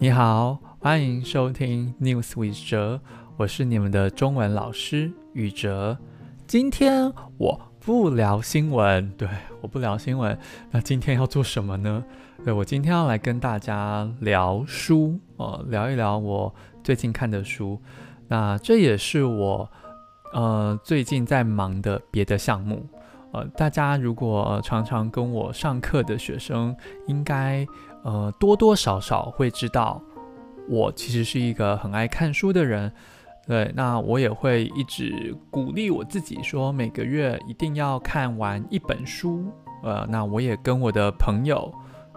你好，欢迎收听 News with 哲，我是你们的中文老师宇哲。今天我不聊新闻，对，我不聊新闻。那今天要做什么呢？对，我今天要来跟大家聊书，呃，聊一聊我最近看的书。那这也是我呃最近在忙的别的项目。呃，大家如果、常常跟我上课的学生，应该呃多多少少会知道，我其实是一个很爱看书的人。对，那我也会一直鼓励我自己，说每个月一定要看完一本书。呃，那我也跟我的朋友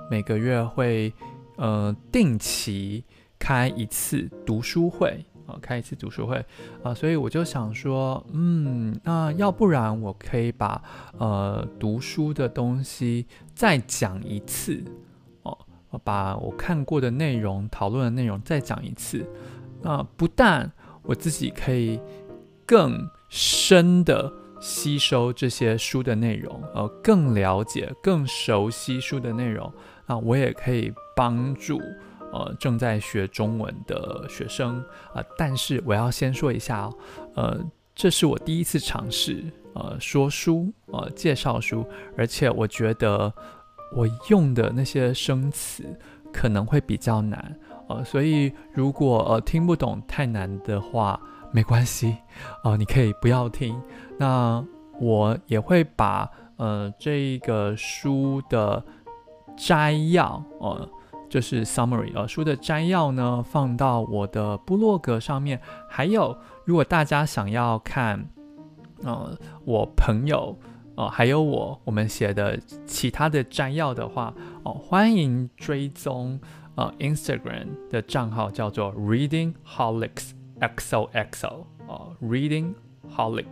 每个月会呃定期开一次读书会。开一次读书会啊、所以我就想说，嗯，那要不然我可以把呃读书的东西再讲一次哦，把我看过的内容、讨论的内容再讲一次。那、不但我自己可以更深的吸收这些书的内容，呃，更了解、更熟悉书的内容，那、我也可以帮助。呃，正在学中文的学生啊、但是我要先说一下，呃，这是我第一次尝试呃说书呃介绍书，而且我觉得我用的那些生词可能会比较难呃，所以如果呃听不懂太难的话，没关系哦、呃，你可以不要听。那我也会把呃这个书的摘要呃。就是 summary 呃，书的摘要呢，放到我的部落格上面。还有，如果大家想要看，呃，我朋友，呃，还有我我们写的其他的摘要的话，哦、欢迎追踪呃 Instagram 的账号，叫做 Reading Holics XOXO 哦、Reading Holic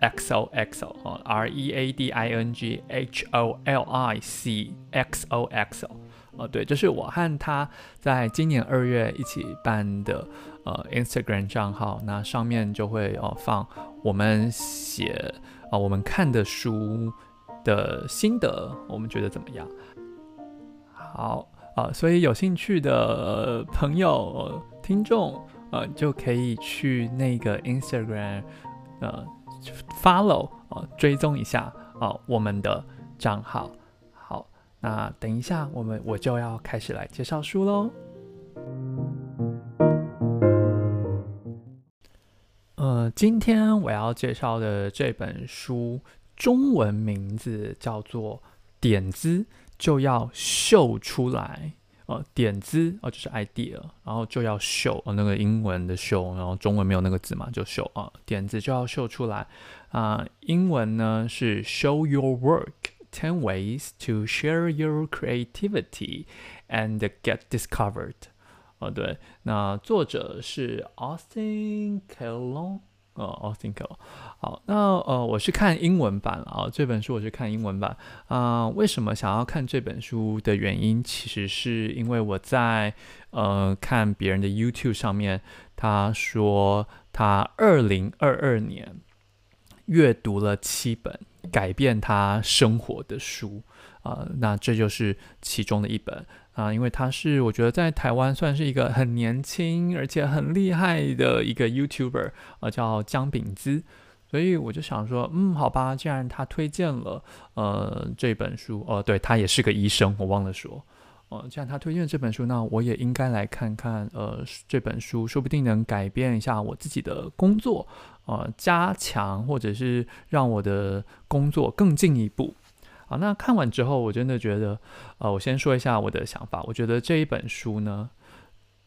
XOXO 哦、R E A D I N G H O L I C X O X O。哦，对，这是我和他在今年二月一起办的呃 Instagram 账号，那上面就会哦放我们写啊、呃、我们看的书的心得，我们觉得怎么样？好啊、呃，所以有兴趣的朋友、呃、听众呃就可以去那个 Instagram 呃 follow 啊、呃、追踪一下啊、呃、我们的账号。那等一下，我们我就要开始来介绍书喽。呃，今天我要介绍的这本书，中文名字叫做《点子就要秀出来》。呃，点子哦，就是 idea，然后就要秀，呃，那个英文的秀，然后中文没有那个字嘛，就秀啊，呃，点子就要秀出来啊，英文呢是 show your work。Ten ways to share your creativity and get discovered。哦，对，那作者是 Austin Kelon。哦，Austin Kleon。好，那呃，我是看英文版啊，这本书我是看英文版啊。为什么想要看这本书的原因，其实是因为我在呃看别人的 YouTube 上面，他说他二零二二年阅读了七本。改变他生活的书啊、那这就是其中的一本啊、因为他是我觉得在台湾算是一个很年轻而且很厉害的一个 YouTuber 啊、呃，叫姜饼资，所以我就想说，嗯，好吧，既然他推荐了呃这本书，呃，对，他也是个医生，我忘了说。哦，既然他推荐这本书，那我也应该来看看。呃，这本书说不定能改变一下我自己的工作，呃，加强或者是让我的工作更进一步。好，那看完之后，我真的觉得，呃，我先说一下我的想法。我觉得这一本书呢，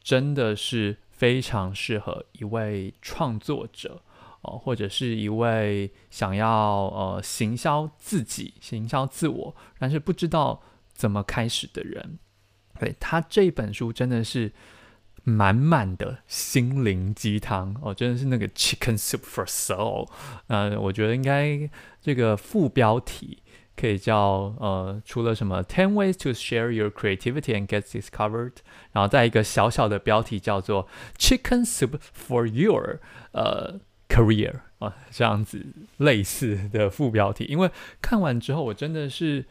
真的是非常适合一位创作者，哦、呃，或者是一位想要呃行销自己、行销自我，但是不知道怎么开始的人。对，他这一本书真的是满满的心灵鸡汤哦，真的是那个 Chicken Soup for Soul。呃，我觉得应该这个副标题可以叫呃，除了什么 Ten Ways to Share Your Creativity and Get Discovered，然后再一个小小的标题叫做 Chicken Soup for Your 呃 Career 啊、这样子类似的副标题。因为看完之后，我真的是。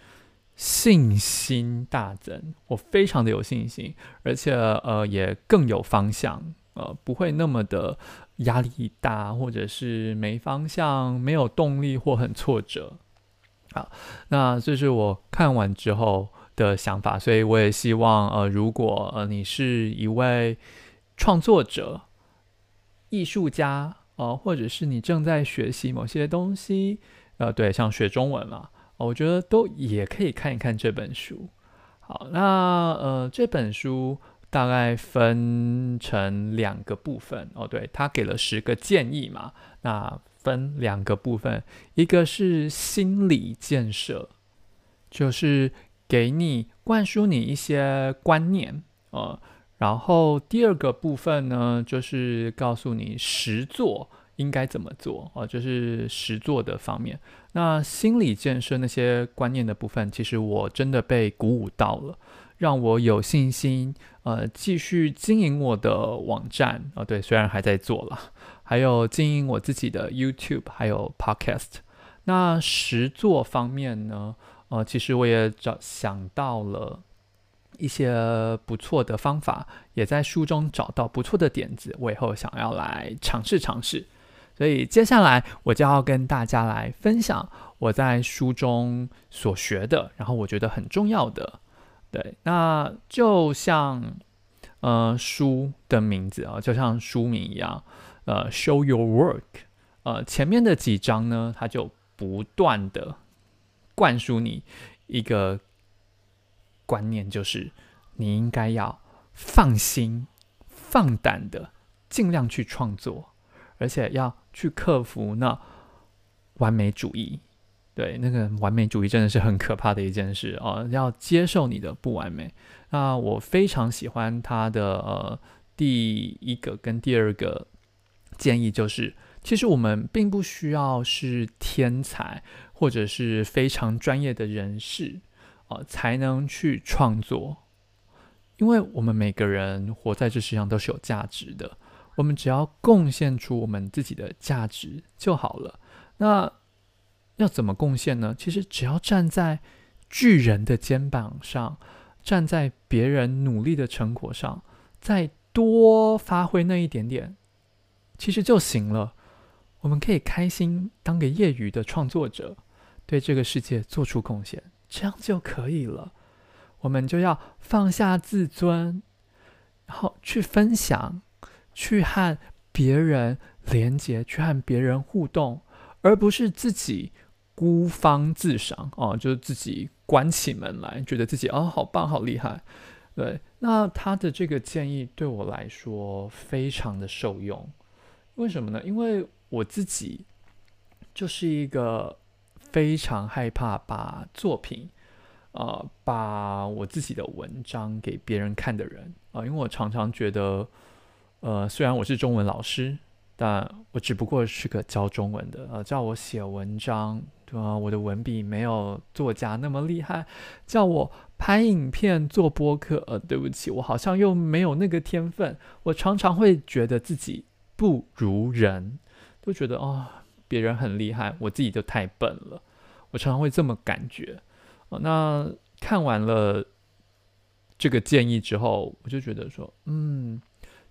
信心大增，我非常的有信心，而且呃也更有方向，呃不会那么的压力大，或者是没方向、没有动力或很挫折。好，那这是我看完之后的想法，所以我也希望呃如果呃你是一位创作者、艺术家。哦，或者是你正在学习某些东西，呃，对，像学中文嘛，我觉得都也可以看一看这本书。好，那呃，这本书大概分成两个部分。哦，对，他给了十个建议嘛，那分两个部分，一个是心理建设，就是给你灌输你一些观念，呃。然后第二个部分呢，就是告诉你实作应该怎么做哦，就是实作的方面。那心理建设那些观念的部分，其实我真的被鼓舞到了，让我有信心呃继续经营我的网站啊、哦。对，虽然还在做了，还有经营我自己的 YouTube，还有 Podcast。那实作方面呢，呃，其实我也找想到了。一些不错的方法，也在书中找到不错的点子，我以后想要来尝试尝试。所以接下来我就要跟大家来分享我在书中所学的，然后我觉得很重要的。对，那就像呃书的名字啊，就像书名一样，呃，Show Your Work。呃，前面的几章呢，它就不断的灌输你一个。观念就是，你应该要放心、放胆的尽量去创作，而且要去克服那完美主义。对，那个完美主义真的是很可怕的一件事啊！要接受你的不完美。那我非常喜欢他的呃第一个跟第二个建议，就是其实我们并不需要是天才或者是非常专业的人士。啊，才能去创作，因为我们每个人活在这世上都是有价值的，我们只要贡献出我们自己的价值就好了。那要怎么贡献呢？其实只要站在巨人的肩膀上，站在别人努力的成果上，再多发挥那一点点，其实就行了。我们可以开心当个业余的创作者，对这个世界做出贡献。这样就可以了。我们就要放下自尊，然后去分享，去和别人连接，去和别人互动，而不是自己孤芳自赏哦，就是自己关起门来，觉得自己哦好棒、好厉害。对，那他的这个建议对我来说非常的受用。为什么呢？因为我自己就是一个。非常害怕把作品，呃，把我自己的文章给别人看的人啊，因为我常常觉得，呃，虽然我是中文老师，但我只不过是个教中文的，呃，叫我写文章，对吧？我的文笔没有作家那么厉害，叫我拍影片做播客，呃，对不起，我好像又没有那个天分，我常常会觉得自己不如人，都觉得哦。别人很厉害，我自己就太笨了。我常常会这么感觉。那看完了这个建议之后，我就觉得说，嗯，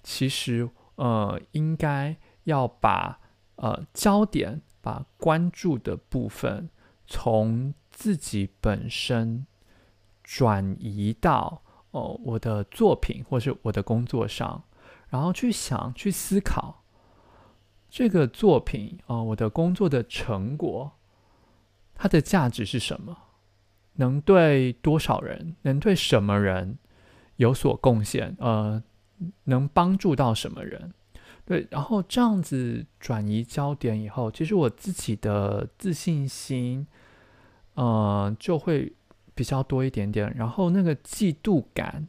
其实呃，应该要把呃焦点、把关注的部分从自己本身转移到哦、呃、我的作品或是我的工作上，然后去想、去思考。这个作品啊、呃，我的工作的成果，它的价值是什么？能对多少人，能对什么人有所贡献？呃，能帮助到什么人？对，然后这样子转移焦点以后，其实我自己的自信心，呃，就会比较多一点点。然后那个嫉妒感，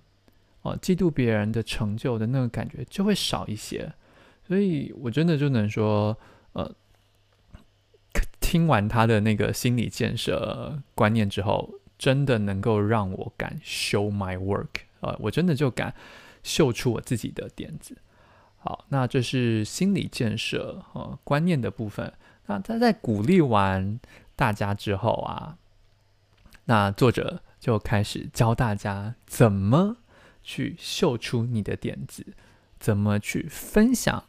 哦、嫉妒别人的成就的那个感觉就会少一些。所以，我真的就能说，呃，听完他的那个心理建设观念之后，真的能够让我敢 show my work，呃，我真的就敢秀出我自己的点子。好，那这是心理建设呃观念的部分。那他在鼓励完大家之后啊，那作者就开始教大家怎么去秀出你的点子，怎么去分享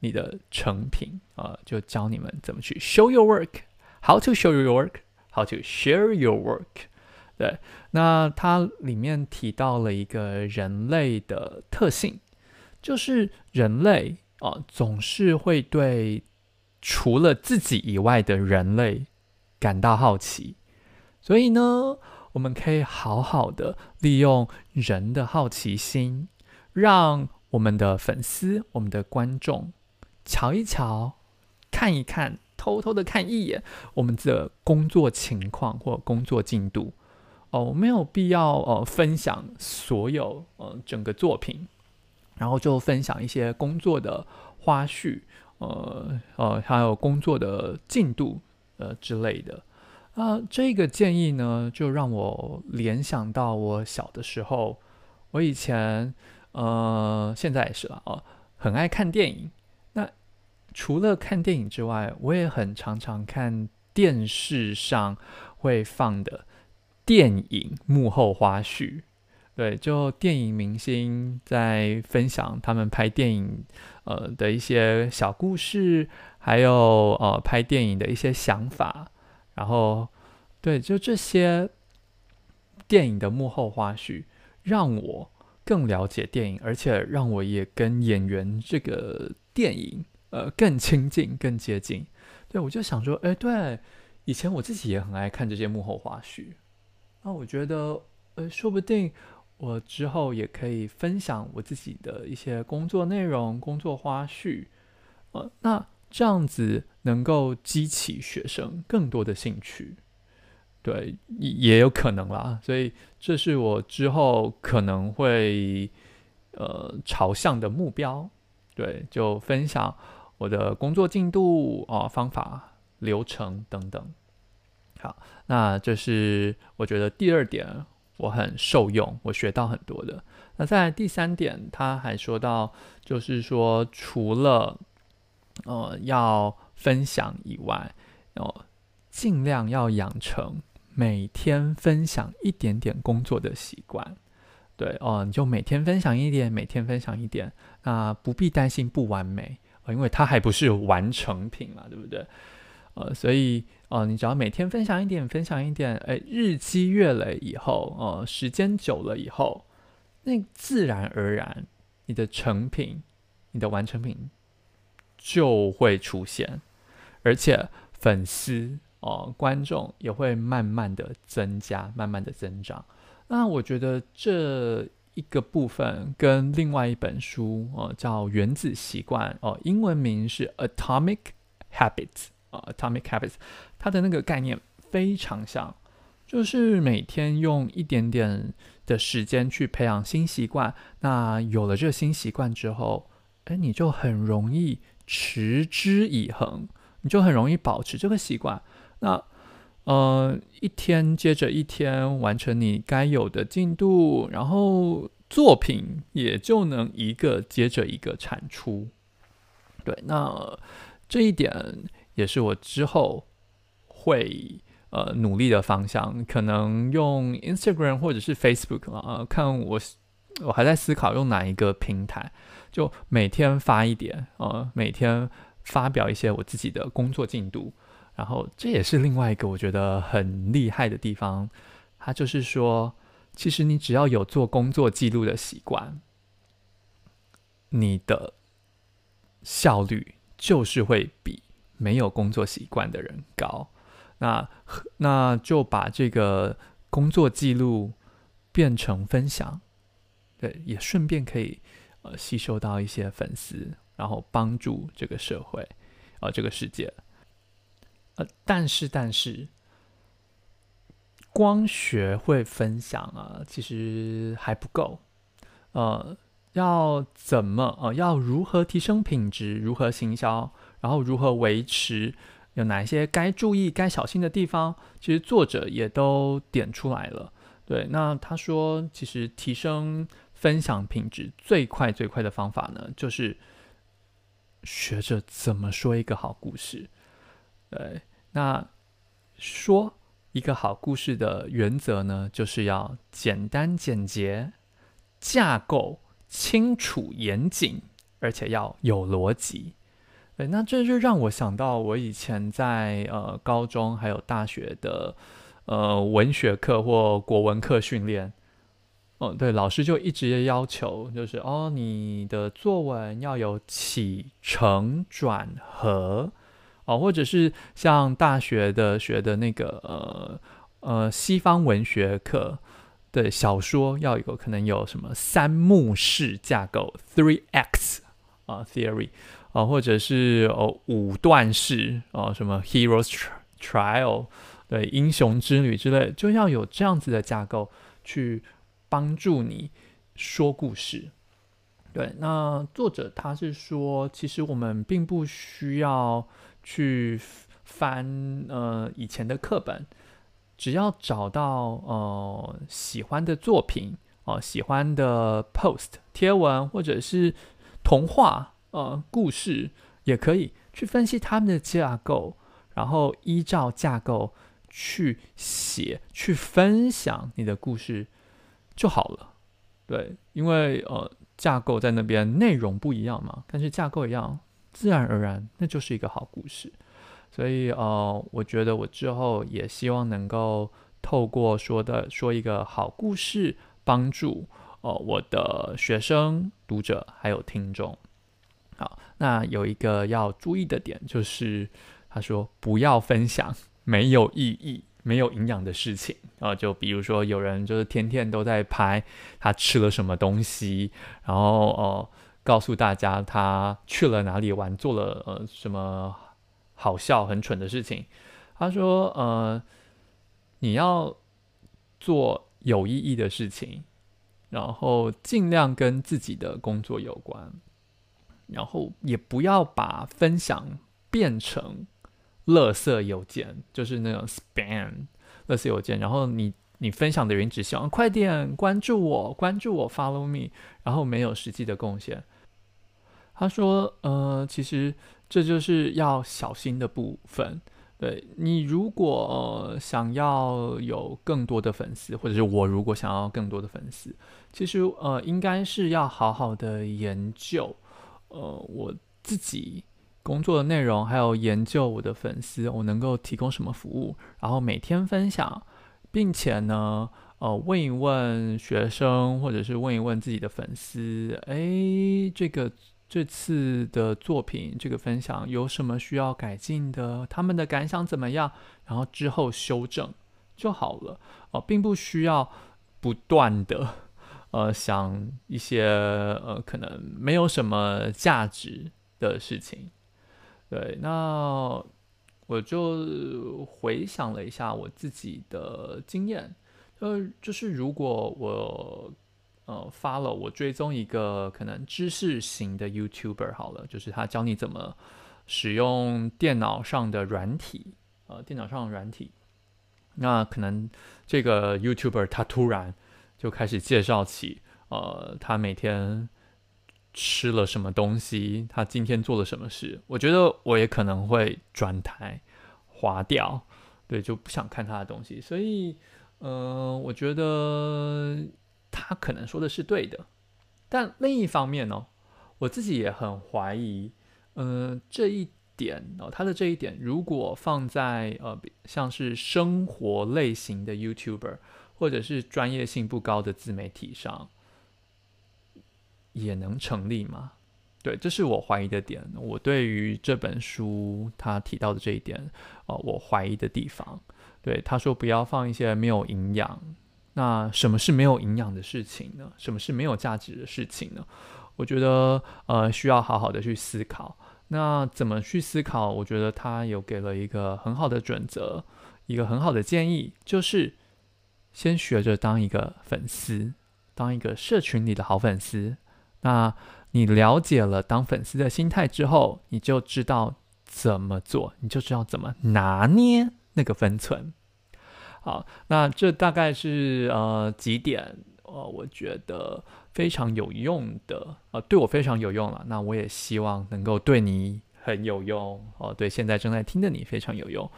你的成品啊、呃，就教你们怎么去 show your work，how to show your work，how to share your work。对，那它里面提到了一个人类的特性，就是人类啊、总是会对除了自己以外的人类感到好奇，所以呢。我们可以好好的利用人的好奇心，让我们的粉丝、我们的观众瞧一瞧、看一看、偷偷的看一眼我们的工作情况或工作进度。哦，我没有必要呃分享所有呃整个作品，然后就分享一些工作的花絮，呃呃，还有工作的进度呃之类的。啊、这个建议呢，就让我联想到我小的时候，我以前，呃，现在也是了哦，很爱看电影。那除了看电影之外，我也很常常看电视上会放的电影幕后花絮。对，就电影明星在分享他们拍电影呃的一些小故事，还有呃拍电影的一些想法。然后，对，就这些电影的幕后花絮，让我更了解电影，而且让我也跟演员这个电影呃更亲近、更接近。对，我就想说，哎，对，以前我自己也很爱看这些幕后花絮。那我觉得，呃，说不定我之后也可以分享我自己的一些工作内容、工作花絮。呃，那。这样子能够激起学生更多的兴趣，对，也有可能啦。所以这是我之后可能会呃朝向的目标。对，就分享我的工作进度啊、方法、流程等等。好，那这是我觉得第二点我很受用，我学到很多的。那在第三点，他还说到，就是说除了呃，要分享以外，哦，尽量要养成每天分享一点点工作的习惯。对哦，你就每天分享一点，每天分享一点，那不必担心不完美，因为它还不是完成品嘛，对不对？呃，所以哦，你只要每天分享一点，分享一点，哎，日积月累以后，呃，时间久了以后，那自然而然，你的成品，你的完成品。就会出现，而且粉丝哦，观众也会慢慢的增加，慢慢的增长。那我觉得这一个部分跟另外一本书哦，叫《原子习惯》哦，英文名是 Atomic Habits 啊，，Atomic Habits，它的那个概念非常像，就是每天用一点点的时间去培养新习惯。那有了这个新习惯之后，哎，你就很容易。持之以恒，你就很容易保持这个习惯。那，呃，一天接着一天完成你该有的进度，然后作品也就能一个接着一个产出。对，那这一点也是我之后会呃努力的方向。可能用 Instagram 或者是 Facebook 啊，看我我还在思考用哪一个平台。就每天发一点，呃，每天发表一些我自己的工作进度，然后这也是另外一个我觉得很厉害的地方。它就是说，其实你只要有做工作记录的习惯，你的效率就是会比没有工作习惯的人高。那那就把这个工作记录变成分享，对，也顺便可以。呃，吸收到一些粉丝，然后帮助这个社会，呃，这个世界。呃，但是，但是，光学会分享啊，其实还不够。呃，要怎么呃，要如何提升品质？如何行销？然后如何维持？有哪些该注意、该小心的地方？其实作者也都点出来了。对，那他说，其实提升。分享品质最快最快的方法呢，就是学着怎么说一个好故事。对，那说一个好故事的原则呢，就是要简单简洁，架构清楚严谨，而且要有逻辑。对，那这就让我想到我以前在呃高中还有大学的呃文学课或国文课训练。哦，对，老师就一直要求，就是哦，你的作文要有起承转合，哦，或者是像大学的学的那个呃呃西方文学课，对，小说要有可能有什么三幕式架构 （three X 啊，theory 啊，或者是哦五段式啊，什么 Heroes trial，对，英雄之旅之类，就要有这样子的架构去。帮助你说故事，对。那作者他是说，其实我们并不需要去翻呃以前的课本，只要找到呃喜欢的作品哦、喜欢的 post 贴文或者是童话呃故事，也可以去分析他们的架构，然后依照架构去写，去分享你的故事。就好了，对，因为呃架构在那边，内容不一样嘛，但是架构一样，自然而然那就是一个好故事。所以呃，我觉得我之后也希望能够透过说的说一个好故事，帮助呃我的学生、读者还有听众。好，那有一个要注意的点就是，他说不要分享没有意义。没有营养的事情啊，就比如说有人就是天天都在拍他吃了什么东西，然后哦、呃、告诉大家他去了哪里玩，做了呃什么好笑很蠢的事情。他说呃你要做有意义的事情，然后尽量跟自己的工作有关，然后也不要把分享变成。垃圾邮件就是那种 spam，垃圾邮件。然后你你分享的人只希望快点关注我，关注我，follow me，然后没有实际的贡献。他说，呃，其实这就是要小心的部分。对，你如果，想要有更多的粉丝，或者是我如果想要更多的粉丝，其实呃，应该是要好好的研究，呃，我自己。工作的内容，还有研究我的粉丝，我能够提供什么服务，然后每天分享，并且呢，呃，问一问学生，或者是问一问自己的粉丝，哎，这个这次的作品，这个分享有什么需要改进的？他们的感想怎么样？然后之后修正就好了，哦、并不需要不断的，呃，想一些呃可能没有什么价值的事情。对，那我就回想了一下我自己的经验，呃，就是如果我呃发了我追踪一个可能知识型的 YouTuber 好了，就是他教你怎么使用电脑上的软体，呃，电脑上的软体，那可能这个 YouTuber 他突然就开始介绍起，呃，他每天。吃了什么东西？他今天做了什么事？我觉得我也可能会转台划掉，对，就不想看他的东西。所以，嗯、呃，我觉得他可能说的是对的。但另一方面呢、我自己也很怀疑，嗯、这一点哦，他的这一点如果放在呃，像是生活类型的 YouTuber，或者是专业性不高的自媒体上。也能成立吗？对，这是我怀疑的点。我对于这本书他提到的这一点，哦、我怀疑的地方。对，他说不要放一些没有营养。那什么是没有营养的事情呢？什么是没有价值的事情呢？我觉得呃需要好好的去思考。那怎么去思考？我觉得他有给了一个很好的准则，一个很好的建议，就是先学着当一个粉丝，当一个社群里的好粉丝。那你了解了当粉丝的心态之后，你就知道怎么做，你就知道怎么拿捏那个分寸。好，那这大概是呃几点呃，我觉得非常有用的，呃，对我非常有用了。那我也希望能够对你很有用哦，对现在正在听的你非常有用。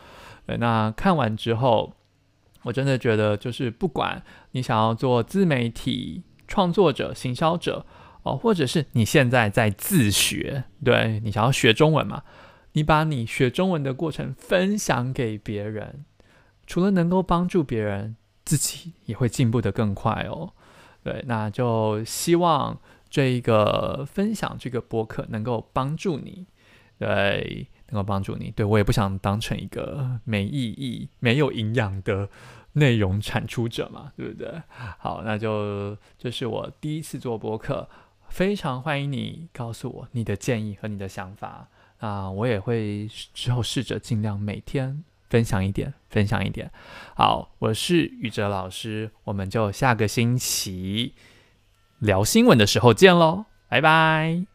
呃，那看完之后，我真的觉得，就是不管你想要做自媒体创作者、行销者哦，或者是你现在在自学，对，你想要学中文嘛，你把你学中文的过程分享给别人，除了能够帮助别人，自己也会进步得更快哦。对，那就希望这一个分享这个博客能够帮助你，对。能够帮助你，对，我也不想当成一个没意义、没有营养的内容产出者嘛，对不对？好，那就这是我第一次做播客，非常欢迎你告诉我你的建议和你的想法啊，我也会之后试着尽量每天分享一点，分享一点。好，我是宇哲老师，我们就下个星期聊新闻的时候见喽，拜拜。